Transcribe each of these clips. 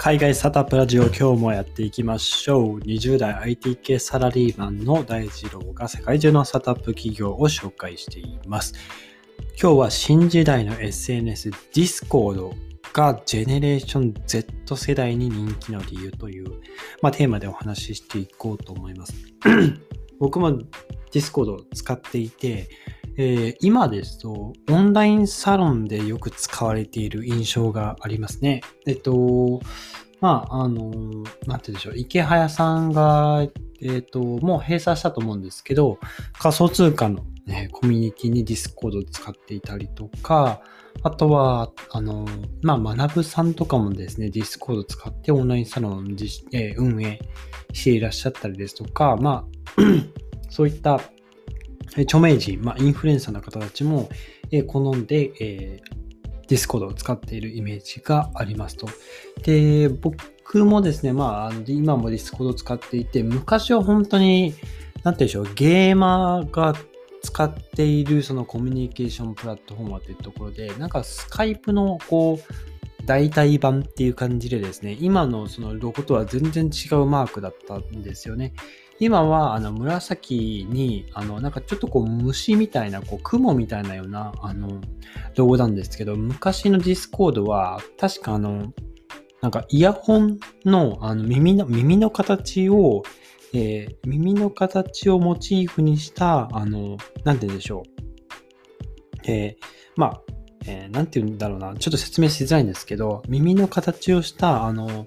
海外スタートアップラジオ今日もやっていきましょう。20代 IT 系サラリーマンの大二郎が世界中のスタートアップ企業を紹介しています。今日は新時代の SNS Discord がジェネレーション Z 世代に人気の理由という、まあ、テーマでお話ししていこうと思います。僕も Discord を使っていて、えー、今ですと、オンラインサロンでよく使われている印象がありますね。えっと、まあ、あの、なんて言うんでしょう、イケハヤさんが、えっと、もう閉鎖したと思うんですけど、仮想通貨の、ね、コミュニティにディスコードを使っていたりとか、あとは、あの、まあ、マナブさんとかもですね、ディスコードを使ってオンラインサロン、えー、運営していらっしゃったりですとか、まあ、そういった著名人、まあ、インフルエンサーの方たちも、え好んで、えディスコードを使っているイメージがありますと。で、僕もですね、まあ、今もディスコードを使っていて、昔は本当に、なんて言うんでしょう、ゲーマーが使っているそのコミュニケーションプラットフォーマーというところで、なんかスカイプのこう、代替版っていう感じでですね、今のそのロゴとは全然違うマークだったんですよね。今はあの紫にあのなんかちょっとこう虫みたいなこう雲みたいなようなあのロゴなんですけど昔のディスコードは確かあのなんかイヤホンのあの耳の耳の形を、えー、耳の形をモチーフにしたあのなんて言うんでしょう。えー、まあえー、なんて言うんだろうな、ちょっと説明しづらいんですけど、耳の形をした、あの、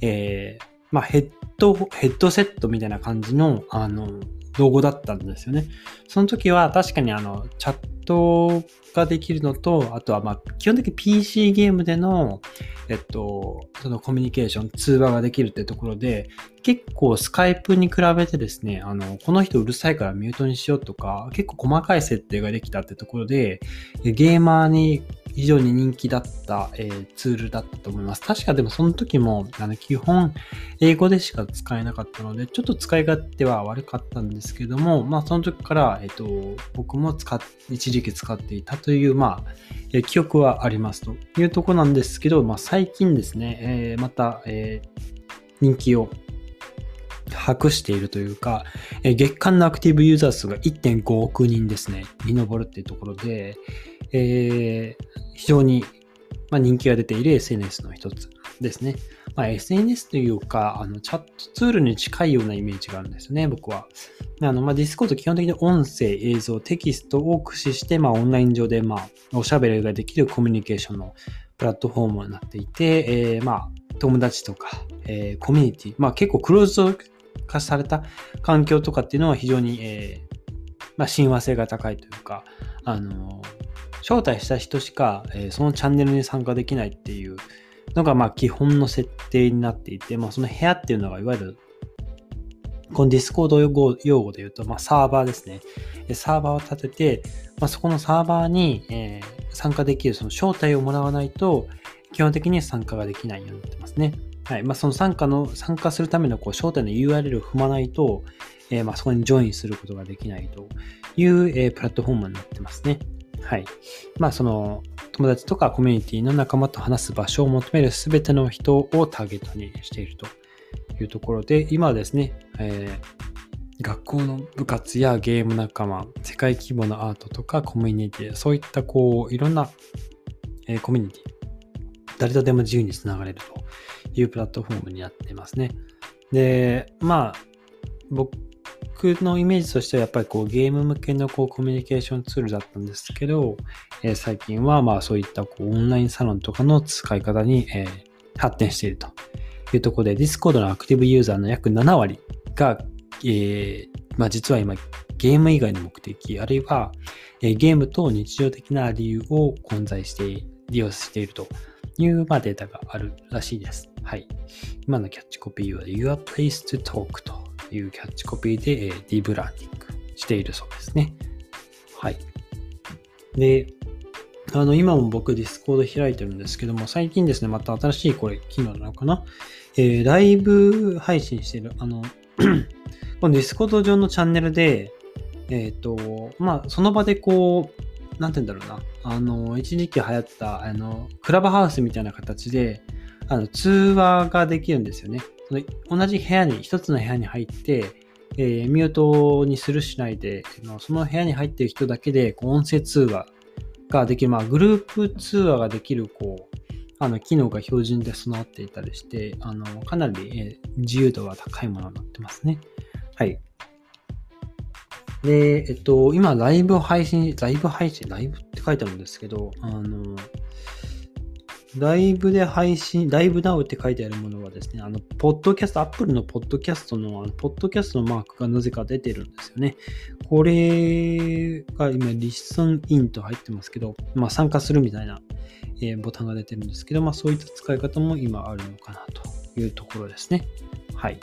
えー、まあ、ヘッド、ヘッドセットみたいな感じの、あの、道具だったんですよね。その時は確かにあの、チャットができるのと、あとはまあ、基本的に PC ゲームでの、えっと、そのコミュニケーション、通話ができるってところで、結構スカイプに比べてですね、あの、この人うるさいからミュートにしようとか、結構細かい設定ができたってところで、ゲーマーに非常に人気だった、えー、ツールだったと思います。確かでもその時も、あの基本英語でしか使えなかったので、ちょっと使い勝手は悪かったんですけども、まあその時から、えっ、と、僕も使っ、一時期使っていたとという、まあ、え、記憶はありますというとこなんですけど、まあ最近ですね、えー、また、え人気を博しているというか、え月間のアクティブユーザー数が1.5億人ですね、に上るっていうところで、えー、非常に、ま、人気が出ている SNS の一つですね。まあ、SNS というか、あの、チャットツールに近いようなイメージがあるんですよね、僕は。あの、まあ、ディスコード基本的に音声、映像、テキストを駆使して、まあ、オンライン上で、まあ、おしゃべりができるコミュニケーションのプラットフォームになっていて、えー、まあ、友達とか、えー、コミュニティ、まあ、結構クローズド化された環境とかっていうのは非常に、えー、まあ、親和性が高いというか、あの招待した人しか、えー、そのチャンネルに参加できないっていうのが、まあ、基本の設定になっていて、まあ、その部屋っていうのが、いわゆる、このディスコード用語用語で言うと、まあ、サーバーですね。サーバーを立てて、まあ、そこのサーバーに、えー、参加できるその招待をもらわないと、基本的に参加ができないようになってますね。はい。まあ、その参加の、参加するためのこう招待の URL を踏まないと、えー、まあ、そこにジョインすることができないという、えー、プラットフォームになってますね。はい。まあ、その、友達とかコミュニティの仲間と話す場所を求めるすべての人をターゲットにしているというところで、今はですね、えー、学校の部活やゲーム仲間、世界規模のアートとかコミュニティ、そういったこう、いろんな、えー、コミュニティ、誰とでも自由につながれるというプラットフォームになってますね。で、まあ、僕僕のイメージとしてはやっぱりこうゲーム向けのこうコミュニケーションツールだったんですけど、えー、最近はまあそういったこうオンラインサロンとかの使い方に、えー、発展しているというところで、Discord のアクティブユーザーの約7割が、えー、まあ実は今ゲーム以外の目的、あるいは、え、ゲームと日常的な理由を混在して利用していると。いう、まあ、データがあるらしいです。はい。今のキャッチコピーは Your Place to Talk というキャッチコピーで、えリブランディングしているそうですね。はい。で、あの、今も僕ディスコード開いてるんですけども、最近ですね、また新しいこれ、機能なのかな？えー、ライブ配信してる、あの、このディスコード上のチャンネルで、えっ、ー、と、まあ、その場でこう、なんて言うんだろうな、あの、一時期流行ってた、あの、クラブハウスみたいな形で、あの通話ができるんですよね。その同じ部屋に、一つの部屋に入って、えー、ミュートにするしないで、その部屋に入っている人だけでこう音声通話ができる、まあ、グループ通話ができる、こう、あの、機能が標準で備わっていたりして、あの、かなり、えー、自由度は高いものになってますね。はい。で、えっと、今、ライブ配信、ライブ配信、ライブって書いてあるんですけど、あの、ライブで配信、ライブナウって書いてあるものはですね、あの、ポッドキャスト、アップルのポッドキャストの、あの、ポッドキャストのマークがなぜか出てるんですよね。これが今、 listen in と入ってますけど、まあ、参加するみたいな、えー、ボタンが出てるんですけど、まあ、そういった使い方も今あるのかなというところですね。はい。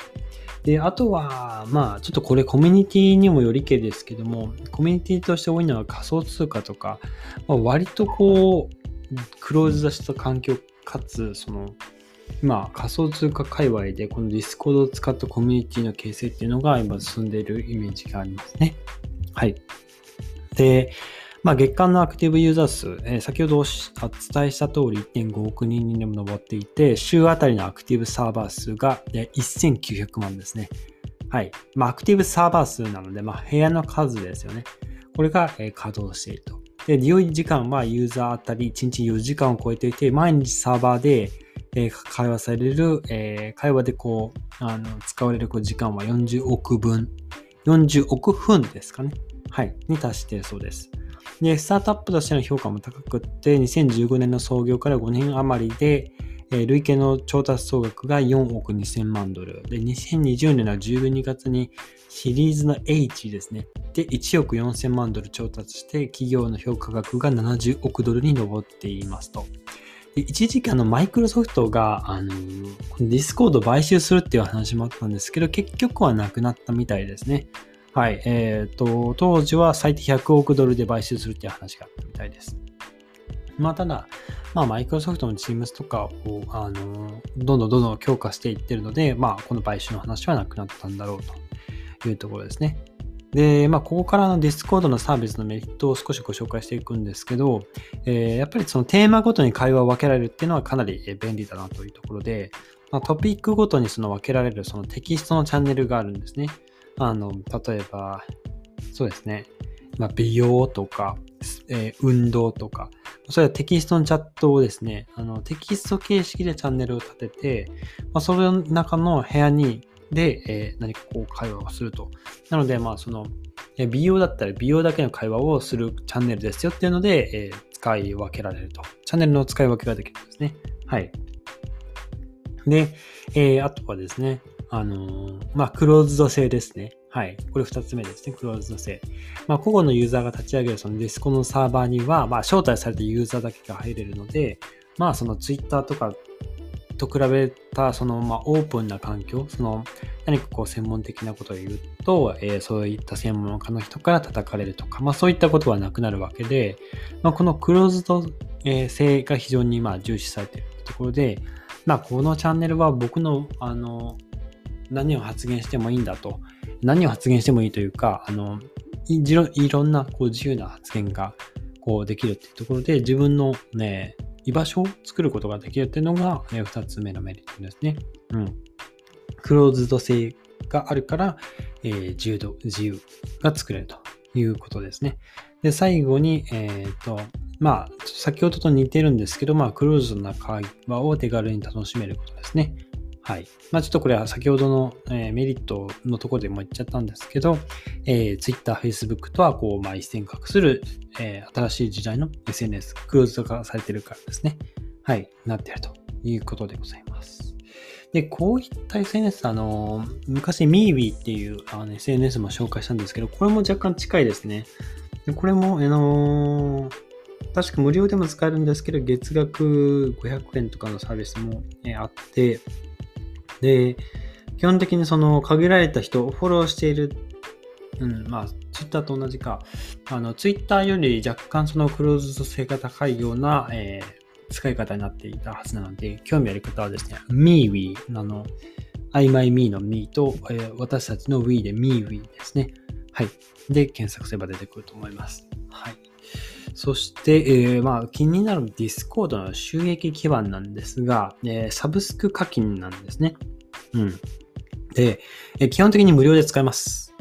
で、あとは、まあ、ちょっとこれコミュニティにもよりけですけども、コミュニティとして多いのは仮想通貨とか、まあ、割とこう、クローズドした環境かつ、その、今、仮想通貨界隈でこのディスコードを使ったコミュニティの形成っていうのが今進んでいるイメージがありますね。はい。で、まあ、月間のアクティブユーザー数、えー、先ほどお伝えした通り1.5億人にも上っていて、週あたりのアクティブサーバー数が1900万ですね。はい。まあ、アクティブサーバー数なので、まあ、部屋の数ですよね。これが、えー、稼働していると。で、利用時間はユーザーあたり1日4時間を超えていて、毎日サーバーで、えー、会話される、えー、会話でこう、あの使われる時間は40億分、40億分ですかね。はい。に達しているそうです。で、スタートアップとしての評価も高くって、2015年の創業から5年余りで、え、累計の調達総額が4億2000万ドル。で、2020年の12月にシリーズの H ですね。で、1億4000万ドル調達して、企業の評価額が70億ドルに上っていますと。で一時期あのマイクロソフトが、あの、ディスコードを買収するっていう話もあったんですけど、結局はなくなったみたいですね。はい。えっ、ー、と、当時は最低100億ドルで買収するっていう話があったみたいです。まあ、ただ、まあ、マイクロソフトの Teams とかを、あの、どんどんどんどん強化していってるので、まあ、この買収の話はなくなったんだろうというところですね。で、まあ、ここからの Discord のサービスのメリットを少しご紹介していくんですけど、えー、やっぱりそのテーマごとに会話を分けられるっていうのはかなり便利だなというところで、まあ、トピックごとにその分けられるそのテキストのチャンネルがあるんですね。あの、例えば、そうですね、まあ、美容とか、えー、運動とか、それはテキストのチャットをですね、あのテキスト形式でチャンネルを立てて、まあ、その中の部屋に、で、えー、何かこう会話をすると。なので、まあ、その、美容だったら美容だけの会話をするチャンネルですよっていうので、えー、使い分けられると。チャンネルの使い分けができるんですね。はい。で、えー、あとはですね、あの、まあ、クローズド性ですね。はい。これ二つ目ですね。クローズド性。まあ、個々のユーザーが立ち上げるそのディスコのサーバーには、まあ、招待されたユーザーだけが入れるので、まあ、そのツイッターとかと比べた、その、まあ、オープンな環境、その、何かこう、専門的なことを言うと、えー、そういった専門家の人から叩かれるとか、まあ、そういったことはなくなるわけで、まあ、このクローズド性が非常に、まあ、重視されているところで、まあ、このチャンネルは僕の、あの、何を発言してもいいんだと。何を発言してもいいというか、あの、いろんなこう自由な発言がこうできるっていうところで、自分のね、居場所を作ることができるっていうのが、ね、2つ目のメリットですね。うん。クローズド性があるから、えー、自由度、自由が作れるということですね。で、最後に、え、ー、と、まあ、先ほどと似てるんですけど、まあ、クローズドな会話を手軽に楽しめることですね。はい。まあ、ちょっとこれは先ほどの、えー、メリットのところでも言っちゃったんですけど、えー、Twitter、Facebook とはこう、まあ、一線画する、えー、新しい時代の SNS、クローズ化されてるからですね。はい。なっているということでございます。で、こういった SNS、あの、昔 MeWe っていうあの SNS も紹介したんですけど、これも若干近いですね。でこれも、あの確か無料でも使えるんですけど、月額500円とかのサービスも、えあって、で、基本的にその限られた人をフォローしている、うん、まあ、ツイッターと同じか、あの、ツイッターより若干そのクローズド性が高いような、えー、使い方になっていたはずなので、興味ある方はですね、MeWe、あの、I my me の me と、えー、私たちの we で MeWe ですね。はい。で、検索すれば出てくると思います。はい。そして、えー、まあ、気になるディスコードの収益基盤なんですが、えー、サブスク課金なんですね。うん。で、え、基本的に無料で使えます。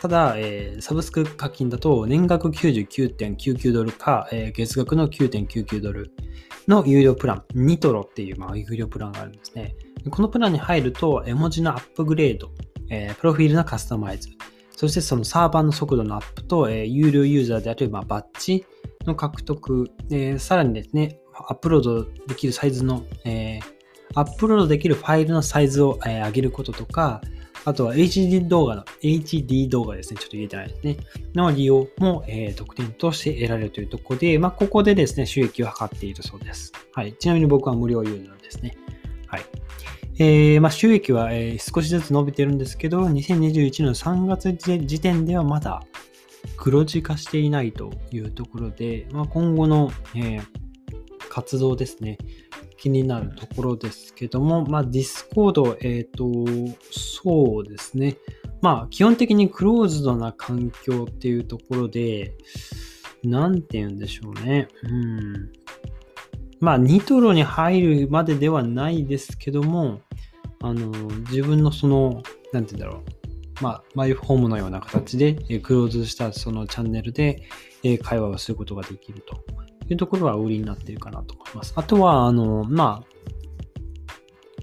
ただ、えー、サブスク課金だと年額99.99ドルか、えー、月額の9.99ドルの有料プラン、ニトロっていう、まあ、有料プランがあるんですね。このプランに入ると、絵文字のアップグレード、えー、プロフィールのカスタマイズ、そしてそのサーバーの速度のアップと、え、有料ユーザーであればバッジの獲得、え、さらにですね、アップロードできるサイズの、えー、アップロードできるファイルのサイズを、え、上げることとか、あとは HD 動画の、HD 動画ですね、ちょっと入れてないですね、の利用も、えー、特典として得られるというところで、まあ、ここでですね、収益を図っているそうです。はい。ちなみに僕は無料ユーザーですね。はい。えー、まあ、収益は、え、少しずつ伸びてるんですけど、2021年3月時点ではまだ黒字化していないというところで、まあ、今後の、えー、活動ですね、気になるところですけども、まあ、ディスコード、えっ、ー、と、そうですね。まあ、基本的にクローズドな環境っていうところで、なんて言うんでしょうね。うん。まあ、ニトロに入るまでではないですけども、あの、自分のその、なんて言うんだろう。まあ、マイホームのような形で、クローズしたそのチャンネルで会話をすることができると。いうところは売りになっているかなと思います。あとは、あの、まあ、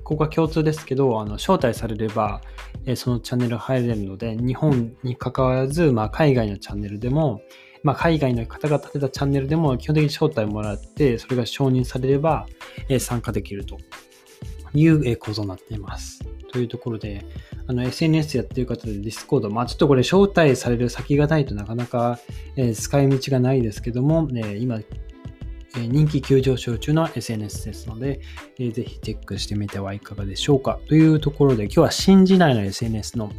ここは共通ですけど、あの招待されれば、えそのチャンネル入れるので、日本に関わらず、まあ、海外のチャンネルでも、まあ、海外の方が立てたチャンネルでも基本的に招待もらって、それが承認されれば、え参加できるという、え構造になっています。というところで、あの SNS やってる方で Discord、まあちょっとこれ招待される先がないとなかなか、え使い道がないですけども、え今人気急上昇中の SNS ですので、ぜひチェックしてみてはいかがでしょうか。というところで、今日は新時代の SNS の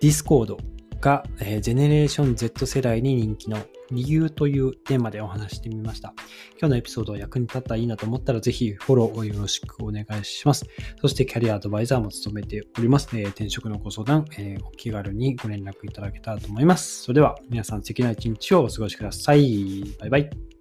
Discord が、ジェネレーション Z 世代に人気の理由というテーマでお話してみました。今日のエピソード役に立ったらいいなと思ったら、ぜひフォローをよろしくお願いします。そしてキャリアアドバイザーも務めております。え、転職のご相談、え、お気軽にご連絡いただけたらと思います。それでは皆さん素敵な一日をお過ごしください。バイバイ。